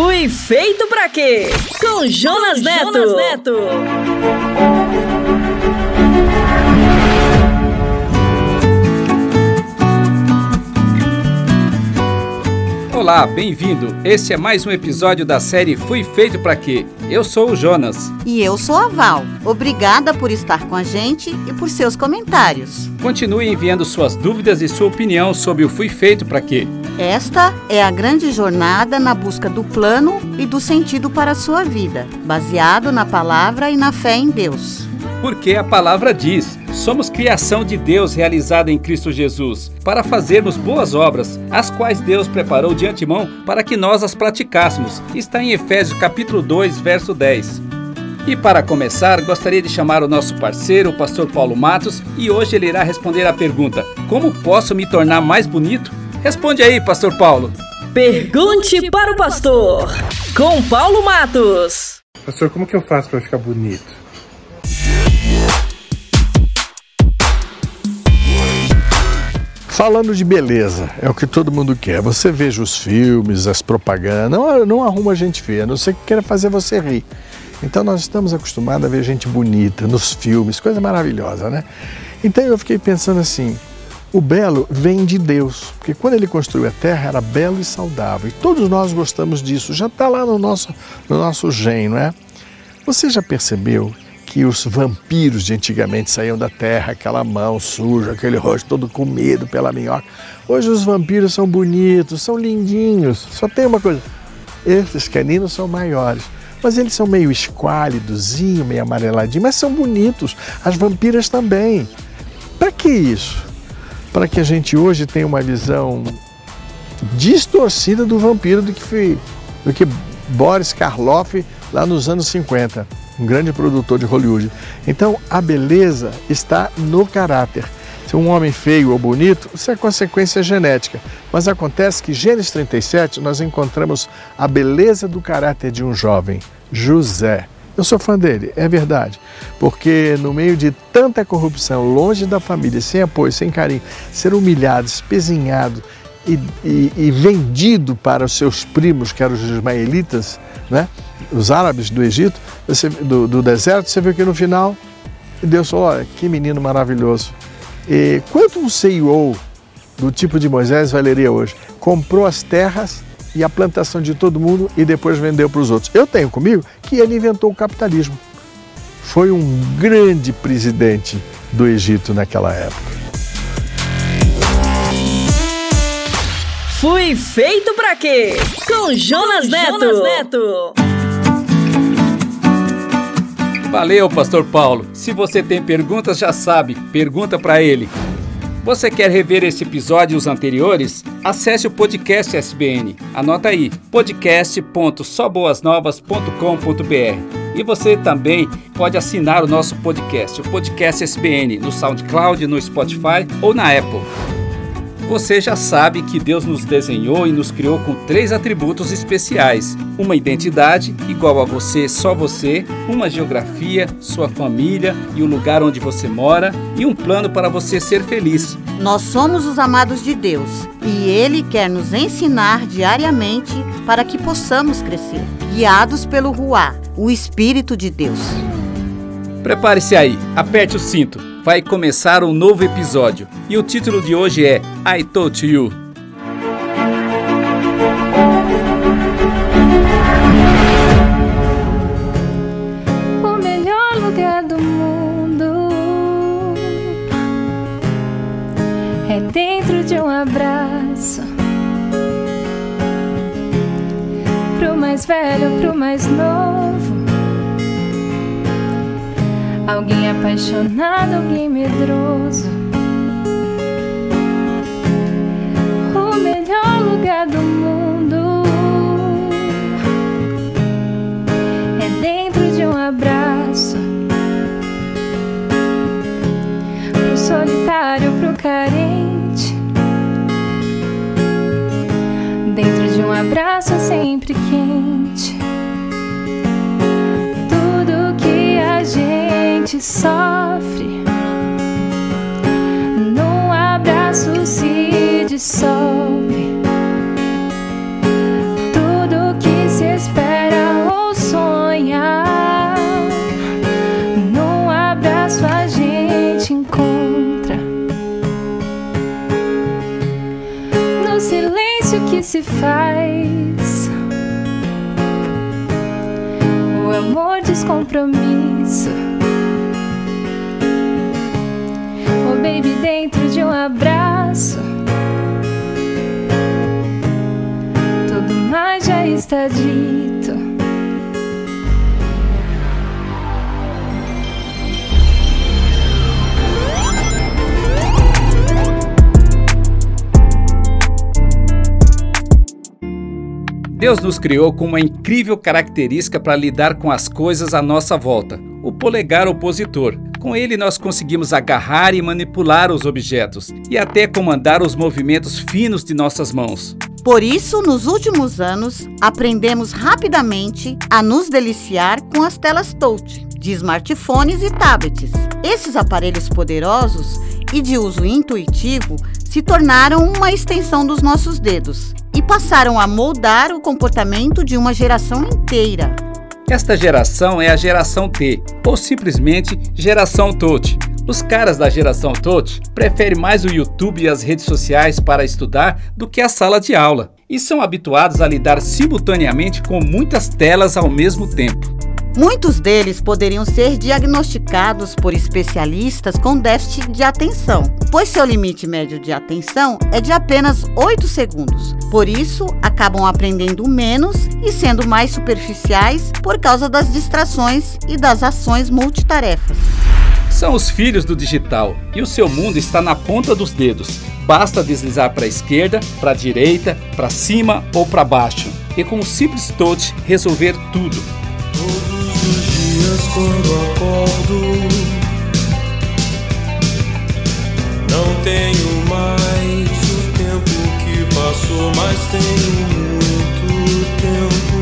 Fui feito pra quê? Com Jonas Neto. Jonas Neto. Olá, bem-vindo. Este é mais um episódio da série Fui Feito para Quê? Eu sou o Jonas. E eu sou a Val. Obrigada por estar com a gente e por seus comentários. Continue enviando suas dúvidas e sua opinião sobre o Fui Feito para Quê? Esta é a grande jornada na busca do plano e do sentido para a sua vida, baseado na palavra e na fé em Deus. Porque a palavra diz: somos criação de Deus realizada em Cristo Jesus, para fazermos boas obras, as quais Deus preparou de antemão para que nós as praticássemos. Está em Efésios capítulo 2, verso 10. E para começar, gostaria de chamar o nosso parceiro, o pastor Paulo Matos, e hoje ele irá responder à pergunta: Como posso me tornar mais bonito? Responde aí, pastor Paulo. Pergunte para o pastor, com Paulo Matos. Pastor, como que eu faço para ficar bonito? Falando de beleza, é o que todo mundo quer. Você veja os filmes, as propagandas, não, não arruma gente feia, a não ser que queira fazer você rir. Então nós estamos acostumados a ver gente bonita nos filmes, coisa maravilhosa, né? Então eu fiquei pensando assim, o belo vem de Deus, porque quando ele construiu a terra era belo e saudável. E todos nós gostamos disso, já está lá no nosso, no nosso gene, não é? Você já percebeu que os vampiros de antigamente saíam da terra, aquela mão suja, aquele rosto todo comido pela minhoca? Hoje os vampiros são bonitos, são lindinhos. Só tem uma coisa: esses caninos são maiores. Mas eles são meio esquálidozinho, meio amareladinho, mas são bonitos. As vampiras também. Para que isso? Para que a gente hoje tenha uma visão distorcida do vampiro do que, foi, do que Boris Karloff lá nos anos 50, um grande produtor de Hollywood. Então a beleza está no caráter. Se um homem feio ou bonito, isso é consequência genética. Mas acontece que Gênesis 37 nós encontramos a beleza do caráter de um jovem, José. Eu sou fã dele, é verdade. Porque no meio de tanta corrupção, longe da família, sem apoio, sem carinho, ser humilhado, espezinhado e, e, e vendido para os seus primos, que eram os ismaelitas, né? os árabes do Egito, do, do deserto, você viu que no final Deus falou: olha, que menino maravilhoso. E quanto um CEO do tipo de Moisés valeria hoje? Comprou as terras e a plantação de todo mundo e depois vendeu para os outros. Eu tenho comigo que ele inventou o capitalismo. Foi um grande presidente do Egito naquela época. Fui feito para quê? Com Jonas Neto. Jonas Neto. Valeu, Pastor Paulo. Se você tem perguntas, já sabe, pergunta para ele. Você quer rever esse episódio e os anteriores? Acesse o podcast SBN. Anota aí, podcast.soboasnovas.com.br. E você também pode assinar o nosso podcast, o Podcast SBN, no SoundCloud, no Spotify ou na Apple. Você já sabe que Deus nos desenhou e nos criou com três atributos especiais: uma identidade igual a você, só você, uma geografia, sua família e o lugar onde você mora, e um plano para você ser feliz. Nós somos os amados de Deus e Ele quer nos ensinar diariamente para que possamos crescer, guiados pelo Ruá, o Espírito de Deus. Prepare-se aí, aperte o cinto vai começar um novo episódio. E o título de hoje é I Told You. O melhor lugar do mundo é dentro de um abraço. Pro mais velho, pro mais novo Alguém apaixonado, alguém medroso. O melhor lugar do mundo é dentro de um abraço. Pro solitário, pro carente. Dentro de um abraço sempre quente. Gente sofre. Num abraço se dissolve. Está dito. Deus nos criou com uma incrível característica para lidar com as coisas à nossa volta: o polegar opositor. Com ele, nós conseguimos agarrar e manipular os objetos e até comandar os movimentos finos de nossas mãos. Por isso, nos últimos anos, aprendemos rapidamente a nos deliciar com as telas touch de smartphones e tablets. Esses aparelhos poderosos e de uso intuitivo se tornaram uma extensão dos nossos dedos e passaram a moldar o comportamento de uma geração inteira. Esta geração é a geração T, ou simplesmente geração Touch. Os caras da geração Touch preferem mais o YouTube e as redes sociais para estudar do que a sala de aula, e são habituados a lidar simultaneamente com muitas telas ao mesmo tempo. Muitos deles poderiam ser diagnosticados por especialistas com déficit de atenção, pois seu limite médio de atenção é de apenas 8 segundos. Por isso, acabam aprendendo menos e sendo mais superficiais por causa das distrações e das ações multitarefas. São os filhos do digital e o seu mundo está na ponta dos dedos. Basta deslizar para a esquerda, para a direita, para cima ou para baixo e com um simples touch resolver tudo dias quando acordo. Não tenho mais o tempo que passou, mas tenho muito tempo.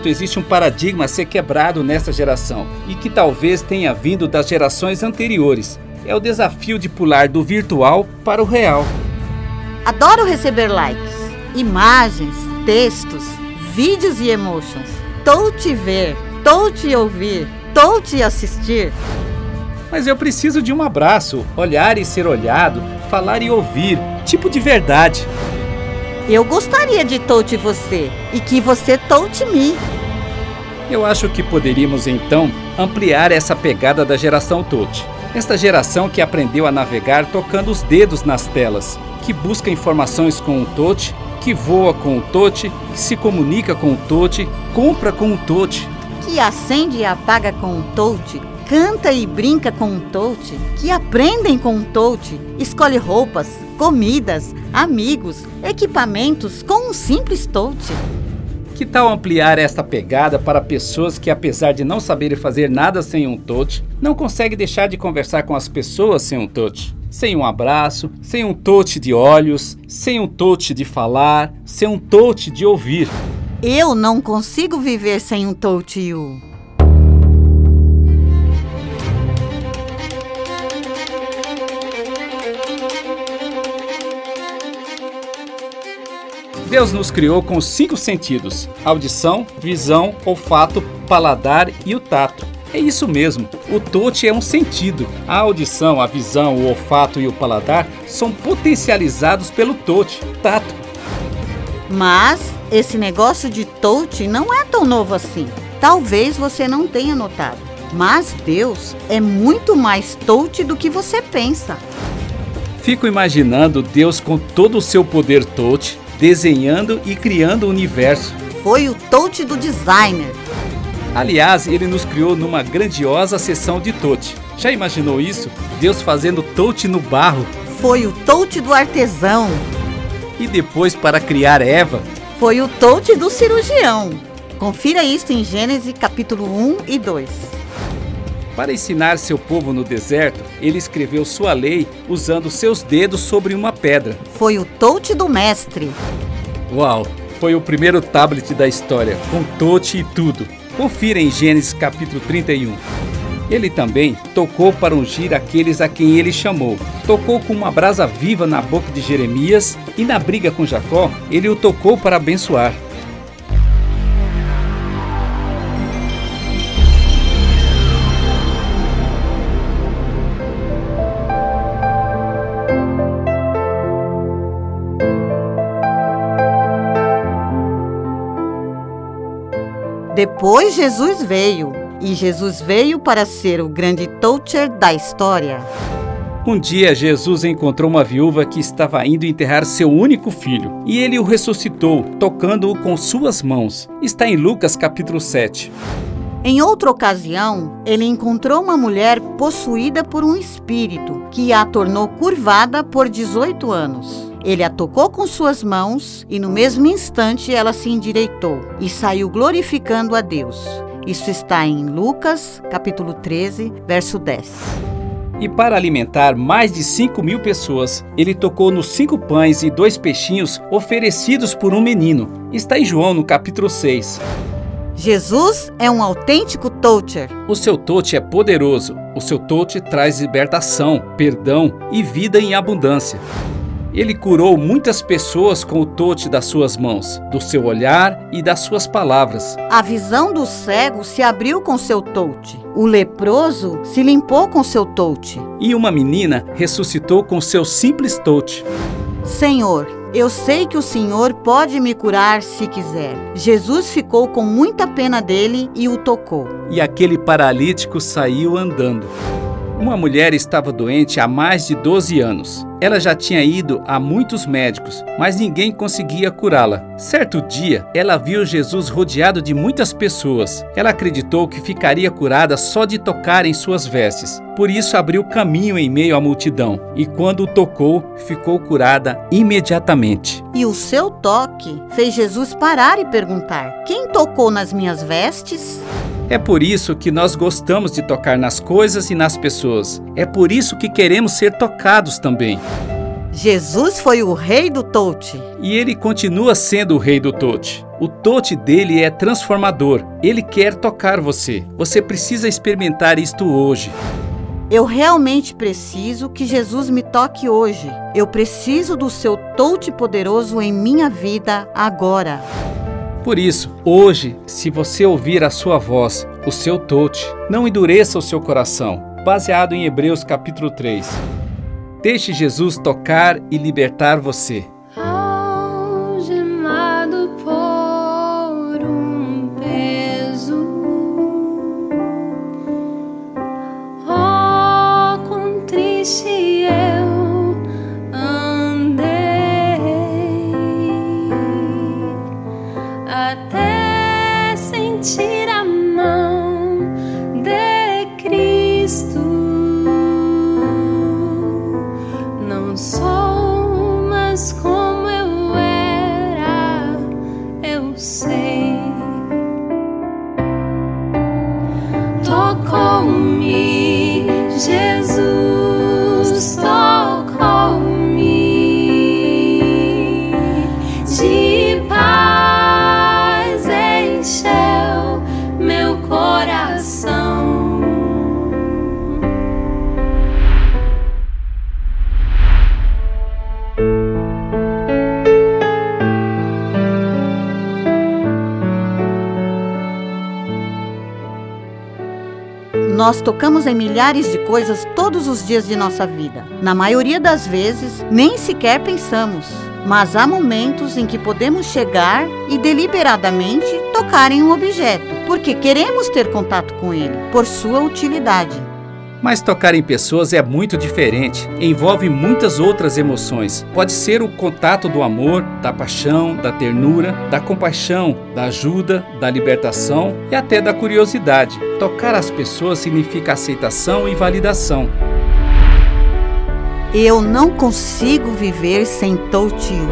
Entanto, existe um paradigma a ser quebrado nessa geração e que talvez tenha vindo das gerações anteriores. É o desafio de pular do virtual para o real. Adoro receber likes, imagens, textos, vídeos e emotions. Tô te ver, tô te ouvir, tô te assistir. Mas eu preciso de um abraço, olhar e ser olhado, falar e ouvir, tipo de verdade. Eu gostaria de touch você e que você touch me. Eu acho que poderíamos então ampliar essa pegada da geração touch. Esta geração que aprendeu a navegar tocando os dedos nas telas, que busca informações com o touch, que voa com o touch, que se comunica com o touch, compra com o touch, que acende e apaga com o touch, canta e brinca com um touch, que aprendem com um touch, escolhe roupas, comidas, amigos, equipamentos com um simples touch. Que tal ampliar esta pegada para pessoas que, apesar de não saberem fazer nada sem um touch, não conseguem deixar de conversar com as pessoas sem um touch? Sem um abraço, sem um touch de olhos, sem um touch de falar, sem um touch de ouvir. Eu não consigo viver sem um touch you. Deus nos criou com cinco sentidos: audição, visão, olfato, paladar e o tato. É isso mesmo, o touch é um sentido. A audição, a visão, o olfato e o paladar são potencializados pelo touch, tato. Mas esse negócio de touch não é tão novo assim. Talvez você não tenha notado. Mas Deus é muito mais touch do que você pensa. Fico imaginando Deus com todo o seu poder touch, desenhando e criando o universo. Foi o touch do designer. Aliás, ele nos criou numa grandiosa sessão de touch. Já imaginou isso? Deus fazendo touch no barro? Foi o touch do artesão. E depois, para criar Eva? Foi o touch do cirurgião. Confira isso em Gênesis capítulo 1 e 2. Para ensinar seu povo no deserto, ele escreveu sua lei usando seus dedos sobre uma pedra. Foi o touch do mestre. Uau! Foi o primeiro tablet da história, com touch e tudo. Confira em Gênesis capítulo 31. Ele também tocou para ungir aqueles a quem ele chamou. Tocou com uma brasa viva na boca de Jeremias e na briga com Jacó, ele o tocou para abençoar. Depois Jesus veio, e Jesus veio para ser o grande toucher da história. Um dia Jesus encontrou uma viúva que estava indo enterrar seu único filho, e ele o ressuscitou, tocando-o com suas mãos. Está em Lucas capítulo 7. Em outra ocasião, ele encontrou uma mulher possuída por um espírito que a tornou curvada por 18 anos. Ele a tocou com suas mãos e no mesmo instante ela se endireitou e saiu glorificando a Deus. Isso está em Lucas, capítulo 13, verso 10. E para alimentar mais de cinco mil pessoas, ele tocou nos cinco pães e dois peixinhos oferecidos por um menino. Está em João no capítulo 6. Jesus é um autêntico toucher. O seu touch é poderoso. O seu touch traz libertação, perdão e vida em abundância. Ele curou muitas pessoas com o tote das suas mãos, do seu olhar e das suas palavras. A visão do cego se abriu com seu touch. O leproso se limpou com seu touch. E uma menina ressuscitou com seu simples touch. Senhor, eu sei que o Senhor pode me curar se quiser. Jesus ficou com muita pena dele e o tocou. E aquele paralítico saiu andando. Uma mulher estava doente há mais de 12 anos. Ela já tinha ido a muitos médicos, mas ninguém conseguia curá-la. Certo dia, ela viu Jesus rodeado de muitas pessoas. Ela acreditou que ficaria curada só de tocar em suas vestes. Por isso abriu caminho em meio à multidão, e quando o tocou, ficou curada imediatamente. E o seu toque fez Jesus parar e perguntar: Quem tocou nas minhas vestes? É por isso que nós gostamos de tocar nas coisas e nas pessoas. É por isso que queremos ser tocados também. Jesus foi o rei do touch. E ele continua sendo o rei do touch. O touch dele é transformador. Ele quer tocar você. Você precisa experimentar isto hoje. Eu realmente preciso que Jesus me toque hoje. Eu preciso do seu touch poderoso em minha vida agora. Por isso, hoje, se você ouvir a sua voz, o seu touch, não endureça o seu coração, baseado em Hebreus capítulo 3. Deixe Jesus tocar e libertar você. Nós tocamos em milhares de coisas todos os dias de nossa vida. Na maioria das vezes, nem sequer pensamos. Mas há momentos em que podemos chegar e deliberadamente tocar em um objeto, porque queremos ter contato com ele, por sua utilidade. Mas tocar em pessoas é muito diferente, envolve muitas outras emoções. Pode ser o contato do amor, da paixão, da ternura, da compaixão, da ajuda, da libertação e até da curiosidade. Tocar as pessoas significa aceitação e validação. Eu não consigo viver sem touch you.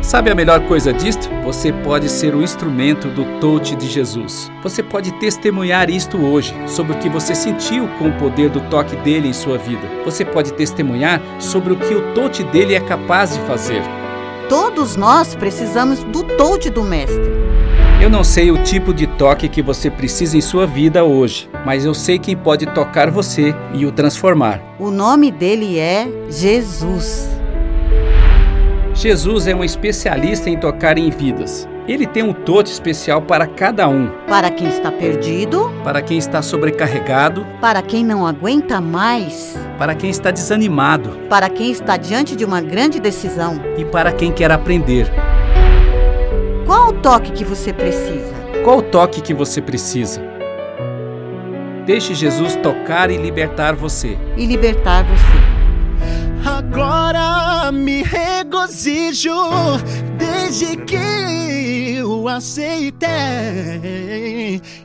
Sabe a melhor coisa disto? Você pode ser o instrumento do touch de Jesus. Você pode testemunhar isto hoje, sobre o que você sentiu com o poder do toque dele em sua vida. Você pode testemunhar sobre o que o touch dele é capaz de fazer. Todos nós precisamos do touch do Mestre. Eu não sei o tipo de toque que você precisa em sua vida hoje, mas eu sei quem pode tocar você e o transformar. O nome dele é Jesus. Jesus é um especialista em tocar em vidas. Ele tem um toque especial para cada um, Para quem está perdido, para quem está sobrecarregado, para quem não aguenta mais, para quem está desanimado para quem está diante de uma grande decisão. e para quem quer aprender. Toque que você precisa? Qual o toque que você precisa? Deixe Jesus tocar e libertar você. E libertar você. Agora me regozijo desde que eu aceitei.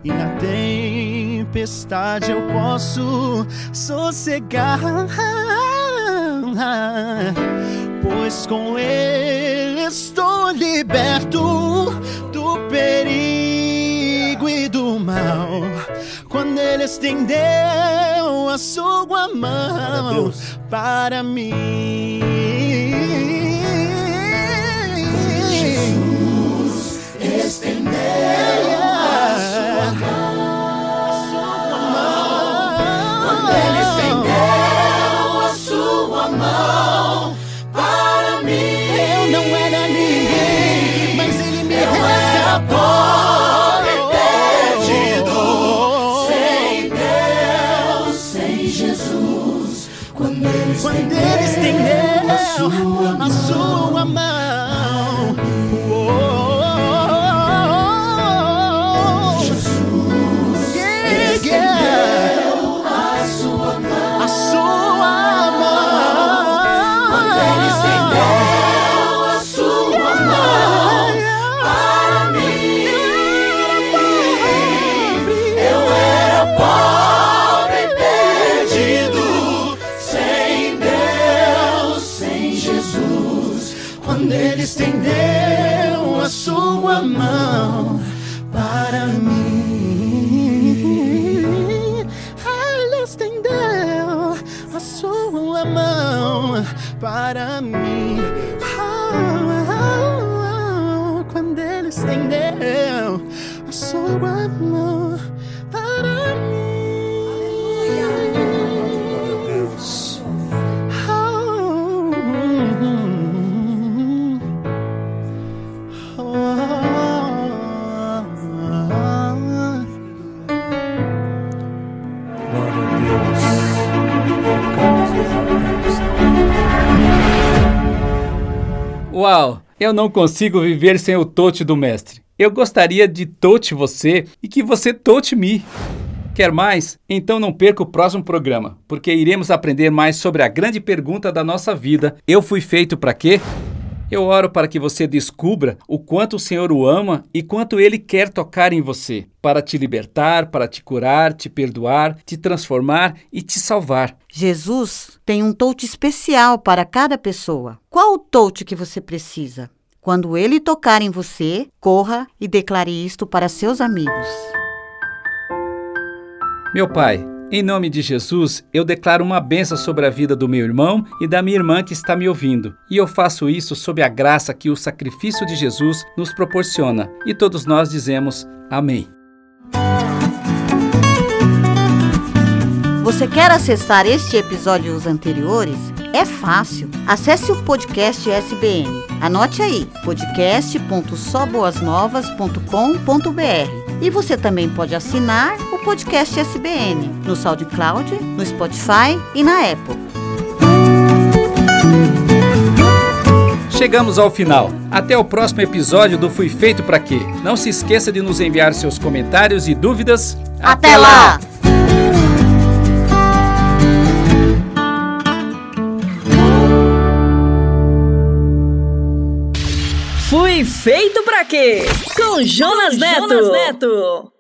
E na tempestade eu posso sossegar. Pois com ele estou liberto do perigo e do mal. Quando ele estendeu a sua mão para mim. Jesus estendeu a sua mão. Quando ele estendeu a sua mão para mim. Eu não consigo viver sem o touch do mestre. Eu gostaria de touch você e que você touch me. Quer mais? Então não perca o próximo programa, porque iremos aprender mais sobre a grande pergunta da nossa vida: Eu fui feito para quê? Eu oro para que você descubra o quanto o Senhor o ama e quanto ele quer tocar em você, para te libertar, para te curar, te perdoar, te transformar e te salvar. Jesus tem um touch especial para cada pessoa. Qual o touch que você precisa? Quando ele tocar em você, corra e declare isto para seus amigos. Meu Pai, em nome de Jesus, eu declaro uma benção sobre a vida do meu irmão e da minha irmã que está me ouvindo. E eu faço isso sob a graça que o sacrifício de Jesus nos proporciona. E todos nós dizemos amém. Você quer acessar este episódio e os anteriores? É fácil. Acesse o podcast SBN. Anote aí: podcast.soboasnovas.com.br. E você também pode assinar o podcast SBN no SoundCloud, no Spotify e na Apple. Chegamos ao final. Até o próximo episódio do Fui Feito Pra Quê. Não se esqueça de nos enviar seus comentários e dúvidas. Até lá! Fui feito pra quê? Com Jonas Neto. Jonas Neto.